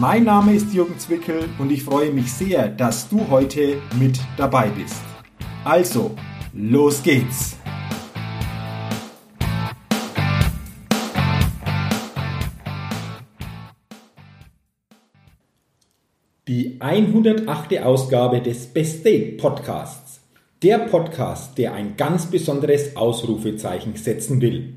Mein Name ist Jürgen Zwickel und ich freue mich sehr, dass du heute mit dabei bist. Also, los geht's! Die 108. Ausgabe des Best Date Podcasts. Der Podcast, der ein ganz besonderes Ausrufezeichen setzen will.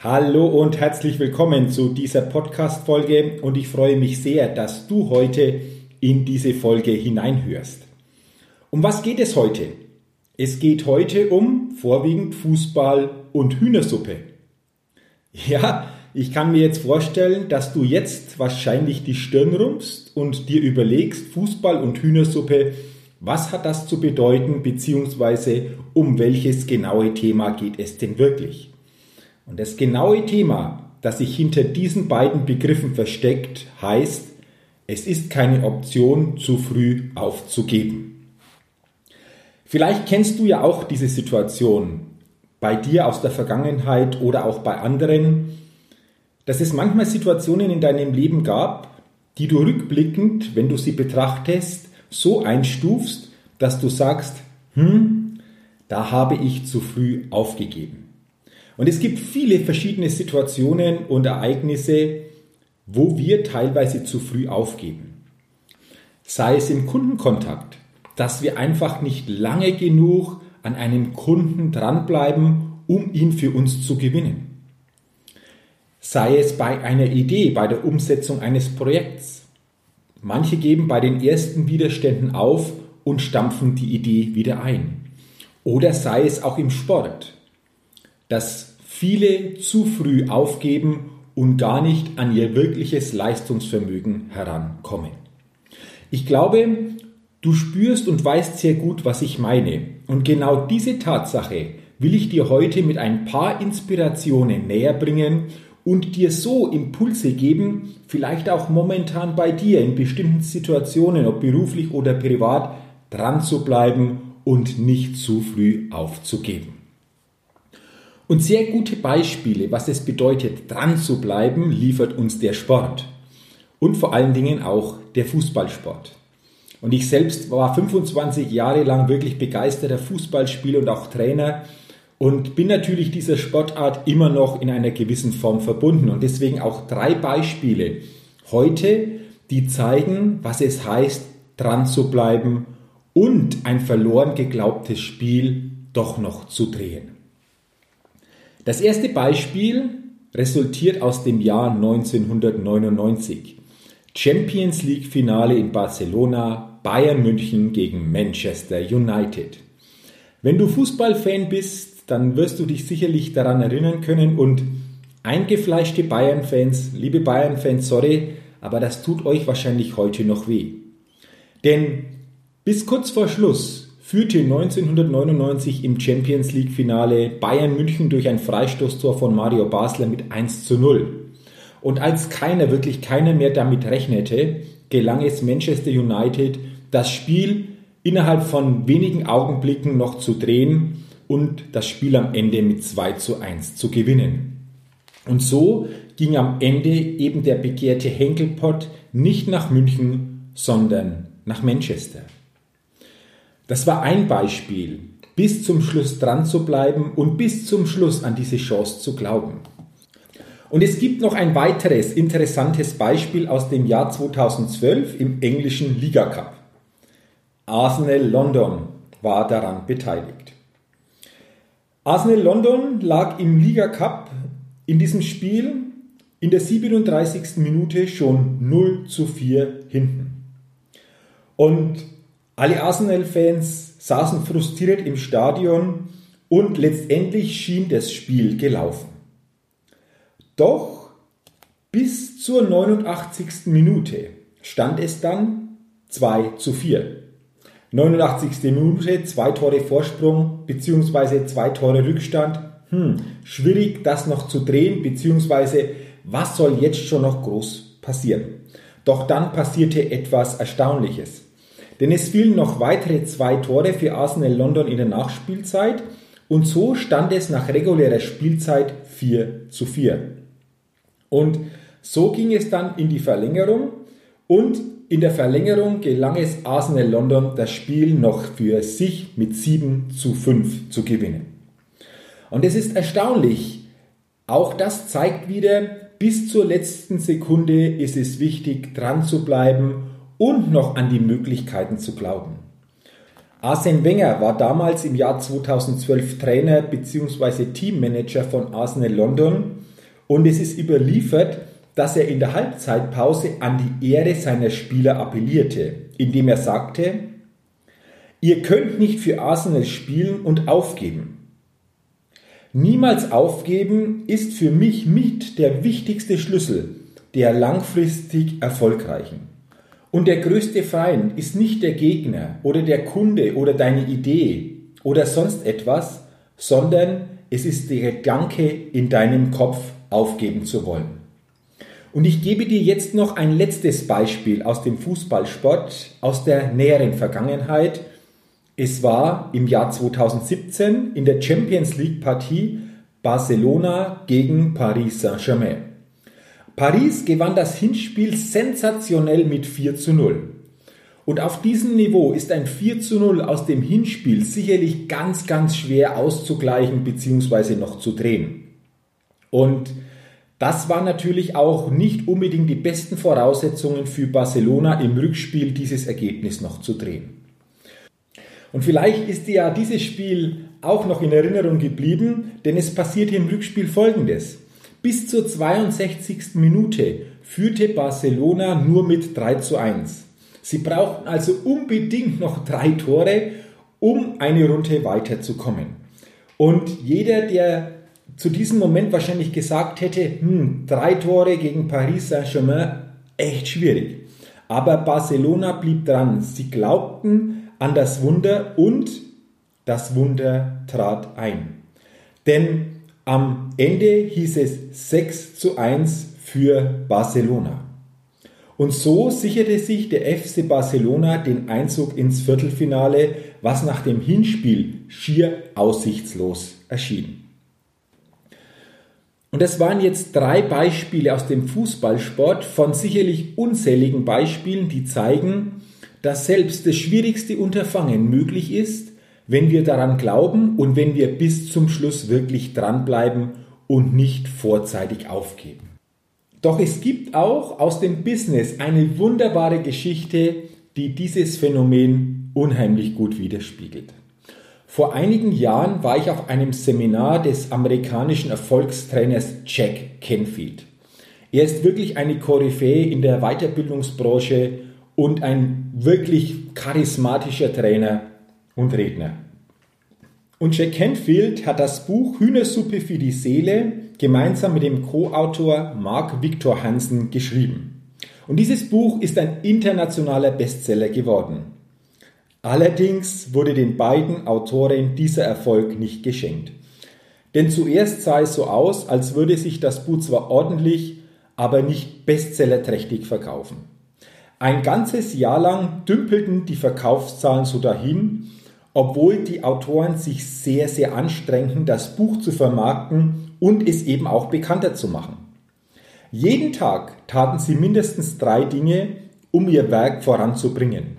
Hallo und herzlich willkommen zu dieser Podcast-Folge und ich freue mich sehr, dass du heute in diese Folge hineinhörst. Um was geht es heute? Es geht heute um vorwiegend Fußball und Hühnersuppe. Ja, ich kann mir jetzt vorstellen, dass du jetzt wahrscheinlich die Stirn rumpst und dir überlegst, Fußball und Hühnersuppe, was hat das zu bedeuten, beziehungsweise um welches genaue Thema geht es denn wirklich? Und das genaue Thema, das sich hinter diesen beiden Begriffen versteckt, heißt, es ist keine Option, zu früh aufzugeben. Vielleicht kennst du ja auch diese Situation bei dir aus der Vergangenheit oder auch bei anderen, dass es manchmal Situationen in deinem Leben gab, die du rückblickend, wenn du sie betrachtest, so einstufst, dass du sagst, hm, da habe ich zu früh aufgegeben. Und es gibt viele verschiedene Situationen und Ereignisse, wo wir teilweise zu früh aufgeben. Sei es im Kundenkontakt, dass wir einfach nicht lange genug an einem Kunden dranbleiben, um ihn für uns zu gewinnen. Sei es bei einer Idee, bei der Umsetzung eines Projekts. Manche geben bei den ersten Widerständen auf und stampfen die Idee wieder ein. Oder sei es auch im Sport, dass viele zu früh aufgeben und gar nicht an ihr wirkliches Leistungsvermögen herankommen. Ich glaube, du spürst und weißt sehr gut, was ich meine. Und genau diese Tatsache will ich dir heute mit ein paar Inspirationen näher bringen und dir so Impulse geben, vielleicht auch momentan bei dir in bestimmten Situationen, ob beruflich oder privat, dran zu bleiben und nicht zu früh aufzugeben. Und sehr gute Beispiele, was es bedeutet, dran zu bleiben, liefert uns der Sport. Und vor allen Dingen auch der Fußballsport. Und ich selbst war 25 Jahre lang wirklich begeisterter Fußballspieler und auch Trainer und bin natürlich dieser Sportart immer noch in einer gewissen Form verbunden. Und deswegen auch drei Beispiele heute, die zeigen, was es heißt, dran zu bleiben und ein verloren geglaubtes Spiel doch noch zu drehen. Das erste Beispiel resultiert aus dem Jahr 1999. Champions League Finale in Barcelona, Bayern München gegen Manchester United. Wenn du Fußballfan bist, dann wirst du dich sicherlich daran erinnern können und eingefleischte Bayern-Fans, liebe Bayern-Fans, sorry, aber das tut euch wahrscheinlich heute noch weh. Denn bis kurz vor Schluss führte 1999 im Champions League Finale Bayern München durch ein Freistoßtor von Mario Basler mit 1 zu 0. Und als keiner, wirklich keiner mehr damit rechnete, gelang es Manchester United, das Spiel innerhalb von wenigen Augenblicken noch zu drehen und das Spiel am Ende mit 2 zu 1 zu gewinnen. Und so ging am Ende eben der begehrte Henkelpott nicht nach München, sondern nach Manchester. Das war ein Beispiel, bis zum Schluss dran zu bleiben und bis zum Schluss an diese Chance zu glauben. Und es gibt noch ein weiteres interessantes Beispiel aus dem Jahr 2012 im englischen Liga Cup. Arsenal London war daran beteiligt. Arsenal London lag im Liga Cup in diesem Spiel in der 37. Minute schon 0 zu 4 hinten. Und alle Arsenal-Fans saßen frustriert im Stadion und letztendlich schien das Spiel gelaufen. Doch bis zur 89. Minute stand es dann 2 zu 4. 89. Minute, zwei Tore Vorsprung bzw. zwei Tore Rückstand. Hm, schwierig das noch zu drehen bzw. was soll jetzt schon noch groß passieren? Doch dann passierte etwas Erstaunliches. Denn es fielen noch weitere zwei Tore für Arsenal London in der Nachspielzeit und so stand es nach regulärer Spielzeit 4 zu 4. Und so ging es dann in die Verlängerung und in der Verlängerung gelang es Arsenal London, das Spiel noch für sich mit 7 zu 5 zu gewinnen. Und es ist erstaunlich, auch das zeigt wieder, bis zur letzten Sekunde ist es wichtig, dran zu bleiben und noch an die Möglichkeiten zu glauben. Arsene Wenger war damals im Jahr 2012 Trainer bzw. Teammanager von Arsenal London und es ist überliefert, dass er in der Halbzeitpause an die Ehre seiner Spieler appellierte, indem er sagte, ihr könnt nicht für Arsenal spielen und aufgeben. Niemals aufgeben ist für mich mit der wichtigste Schlüssel der langfristig Erfolgreichen. Und der größte Feind ist nicht der Gegner oder der Kunde oder deine Idee oder sonst etwas, sondern es ist der Gedanke in deinem Kopf aufgeben zu wollen. Und ich gebe dir jetzt noch ein letztes Beispiel aus dem Fußballsport aus der näheren Vergangenheit. Es war im Jahr 2017 in der Champions League Partie Barcelona gegen Paris Saint-Germain. Paris gewann das Hinspiel sensationell mit 4 zu 0. Und auf diesem Niveau ist ein 4 zu 0 aus dem Hinspiel sicherlich ganz, ganz schwer auszugleichen bzw. noch zu drehen. Und das waren natürlich auch nicht unbedingt die besten Voraussetzungen für Barcelona im Rückspiel dieses Ergebnis noch zu drehen. Und vielleicht ist dir ja dieses Spiel auch noch in Erinnerung geblieben, denn es passierte im Rückspiel Folgendes. Bis zur 62. Minute führte Barcelona nur mit 3 zu 1. Sie brauchten also unbedingt noch drei Tore, um eine Runde weiterzukommen. Und jeder, der zu diesem Moment wahrscheinlich gesagt hätte, hm, drei Tore gegen Paris Saint-Germain, echt schwierig. Aber Barcelona blieb dran. Sie glaubten an das Wunder und das Wunder trat ein. Denn am Ende hieß es 6 zu 1 für Barcelona. Und so sicherte sich der FC Barcelona den Einzug ins Viertelfinale, was nach dem Hinspiel schier aussichtslos erschien. Und das waren jetzt drei Beispiele aus dem Fußballsport von sicherlich unzähligen Beispielen, die zeigen, dass selbst das schwierigste Unterfangen möglich ist, wenn wir daran glauben und wenn wir bis zum Schluss wirklich dranbleiben und nicht vorzeitig aufgeben. Doch es gibt auch aus dem Business eine wunderbare Geschichte, die dieses Phänomen unheimlich gut widerspiegelt. Vor einigen Jahren war ich auf einem Seminar des amerikanischen Erfolgstrainers Jack Canfield. Er ist wirklich eine Koryphäe in der Weiterbildungsbranche und ein wirklich charismatischer Trainer und Redner. Und Jack Canfield hat das Buch Hühnersuppe für die Seele gemeinsam mit dem Co-Autor Mark Victor Hansen geschrieben. Und dieses Buch ist ein internationaler Bestseller geworden. Allerdings wurde den beiden Autoren dieser Erfolg nicht geschenkt. Denn zuerst sah es so aus, als würde sich das Buch zwar ordentlich, aber nicht bestsellerträchtig verkaufen. Ein ganzes Jahr lang dümpelten die Verkaufszahlen so dahin, obwohl die Autoren sich sehr, sehr anstrengten, das Buch zu vermarkten und es eben auch bekannter zu machen. Jeden Tag taten sie mindestens drei Dinge, um ihr Werk voranzubringen.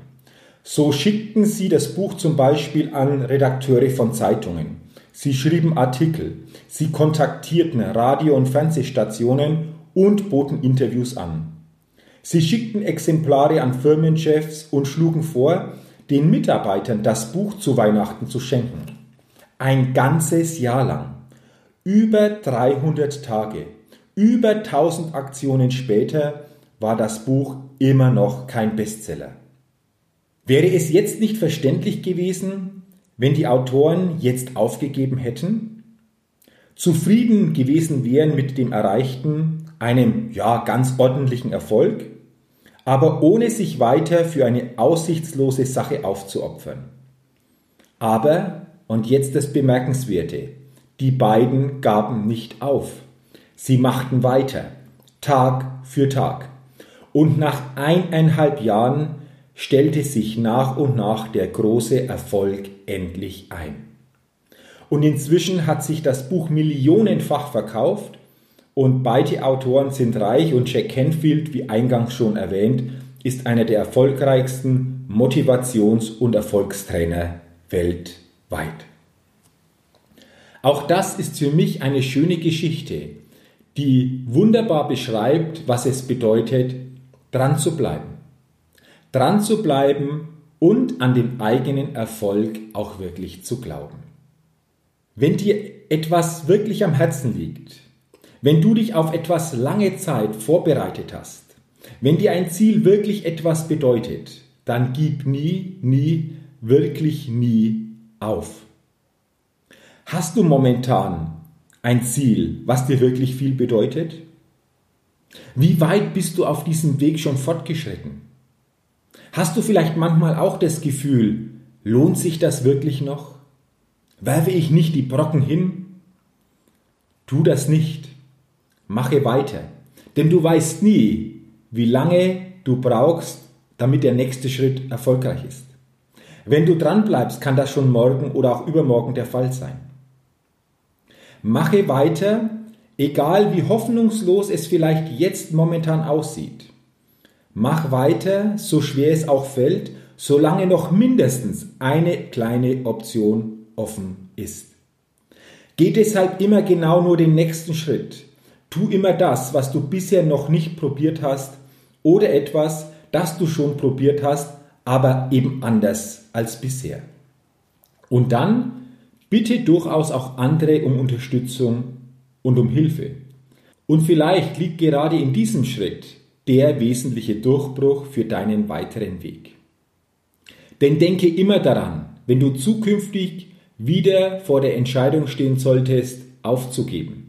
So schickten sie das Buch zum Beispiel an Redakteure von Zeitungen. Sie schrieben Artikel, sie kontaktierten Radio- und Fernsehstationen und boten Interviews an. Sie schickten Exemplare an Firmenchefs und schlugen vor, den Mitarbeitern das Buch zu Weihnachten zu schenken. Ein ganzes Jahr lang. Über 300 Tage. Über 1000 Aktionen später war das Buch immer noch kein Bestseller. Wäre es jetzt nicht verständlich gewesen, wenn die Autoren jetzt aufgegeben hätten? Zufrieden gewesen wären mit dem erreichten, einem ja ganz ordentlichen Erfolg? Aber ohne sich weiter für eine aussichtslose Sache aufzuopfern. Aber, und jetzt das Bemerkenswerte, die beiden gaben nicht auf. Sie machten weiter, Tag für Tag. Und nach eineinhalb Jahren stellte sich nach und nach der große Erfolg endlich ein. Und inzwischen hat sich das Buch millionenfach verkauft und beide Autoren sind reich und Jack Canfield, wie eingangs schon erwähnt, ist einer der erfolgreichsten Motivations- und Erfolgstrainer weltweit. Auch das ist für mich eine schöne Geschichte, die wunderbar beschreibt, was es bedeutet, dran zu bleiben. Dran zu bleiben und an den eigenen Erfolg auch wirklich zu glauben. Wenn dir etwas wirklich am Herzen liegt, wenn du dich auf etwas lange Zeit vorbereitet hast, wenn dir ein Ziel wirklich etwas bedeutet, dann gib nie, nie, wirklich nie auf. Hast du momentan ein Ziel, was dir wirklich viel bedeutet? Wie weit bist du auf diesem Weg schon fortgeschritten? Hast du vielleicht manchmal auch das Gefühl, lohnt sich das wirklich noch? Werfe ich nicht die Brocken hin? Tu das nicht. Mache weiter. Denn du weißt nie, wie lange du brauchst, damit der nächste Schritt erfolgreich ist. Wenn du dran bleibst, kann das schon morgen oder auch übermorgen der Fall sein. Mache weiter, egal wie hoffnungslos es vielleicht jetzt momentan aussieht. Mach weiter, so schwer es auch fällt, solange noch mindestens eine kleine Option offen ist. Geh deshalb immer genau nur den nächsten Schritt. Tu immer das, was du bisher noch nicht probiert hast oder etwas, das du schon probiert hast, aber eben anders als bisher. Und dann bitte durchaus auch andere um Unterstützung und um Hilfe. Und vielleicht liegt gerade in diesem Schritt der wesentliche Durchbruch für deinen weiteren Weg. Denn denke immer daran, wenn du zukünftig wieder vor der Entscheidung stehen solltest, aufzugeben,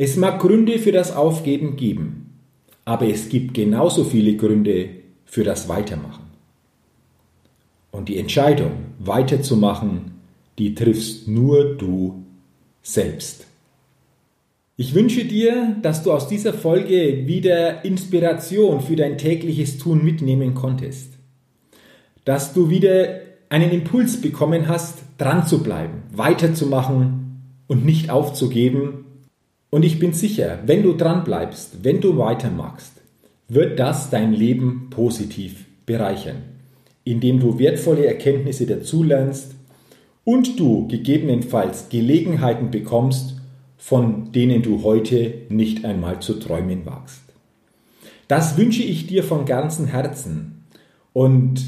es mag Gründe für das Aufgeben geben, aber es gibt genauso viele Gründe für das Weitermachen. Und die Entscheidung, weiterzumachen, die triffst nur du selbst. Ich wünsche dir, dass du aus dieser Folge wieder Inspiration für dein tägliches Tun mitnehmen konntest. Dass du wieder einen Impuls bekommen hast, dran zu bleiben, weiterzumachen und nicht aufzugeben und ich bin sicher, wenn du dran bleibst, wenn du weitermachst, wird das dein Leben positiv bereichern, indem du wertvolle Erkenntnisse dazulernst und du gegebenenfalls Gelegenheiten bekommst, von denen du heute nicht einmal zu träumen wagst. Das wünsche ich dir von ganzem Herzen und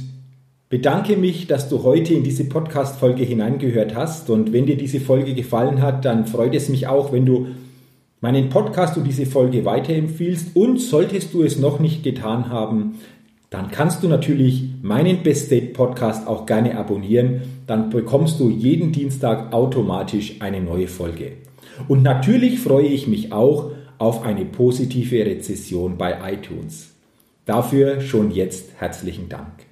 bedanke mich, dass du heute in diese Podcast-Folge hineingehört hast. Und wenn dir diese Folge gefallen hat, dann freut es mich auch, wenn du meinen Podcast und diese Folge weiterempfiehlst. Und solltest du es noch nicht getan haben, dann kannst du natürlich meinen Best State Podcast auch gerne abonnieren. Dann bekommst du jeden Dienstag automatisch eine neue Folge. Und natürlich freue ich mich auch auf eine positive Rezession bei iTunes. Dafür schon jetzt herzlichen Dank.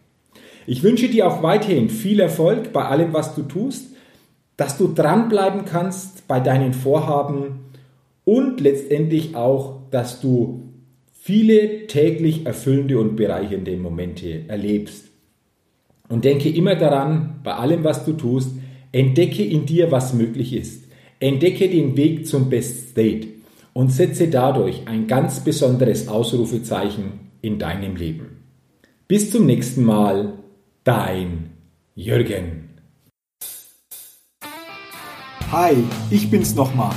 Ich wünsche dir auch weiterhin viel Erfolg bei allem, was du tust, dass du dranbleiben kannst bei deinen Vorhaben und letztendlich auch, dass du viele täglich erfüllende und bereichernde Momente erlebst. Und denke immer daran, bei allem, was du tust, entdecke in dir, was möglich ist. Entdecke den Weg zum Best State und setze dadurch ein ganz besonderes Ausrufezeichen in deinem Leben. Bis zum nächsten Mal, dein Jürgen. Hi, ich bin's nochmal.